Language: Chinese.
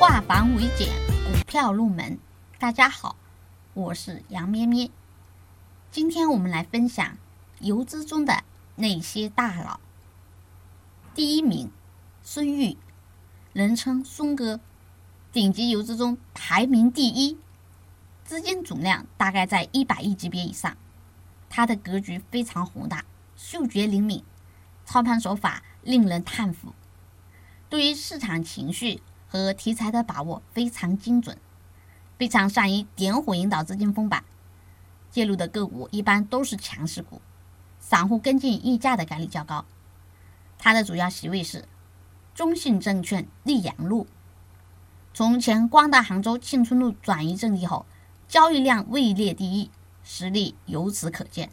化繁为简，股票入门。大家好，我是杨咩咩。今天我们来分享游资中的那些大佬。第一名，孙玉，人称孙哥，顶级游资中排名第一，资金总量大概在一百亿级别以上。他的格局非常宏大，嗅觉灵敏，操盘手法令人叹服。对于市场情绪和题材的把握非常精准，非常善于点火引导资金封板，介入的个股一般都是强势股，散户跟进溢价的概率较高。它的主要席位是中信证券溧阳路。从前光大杭州庆春路转移阵地后，交易量位列第一，实力由此可见。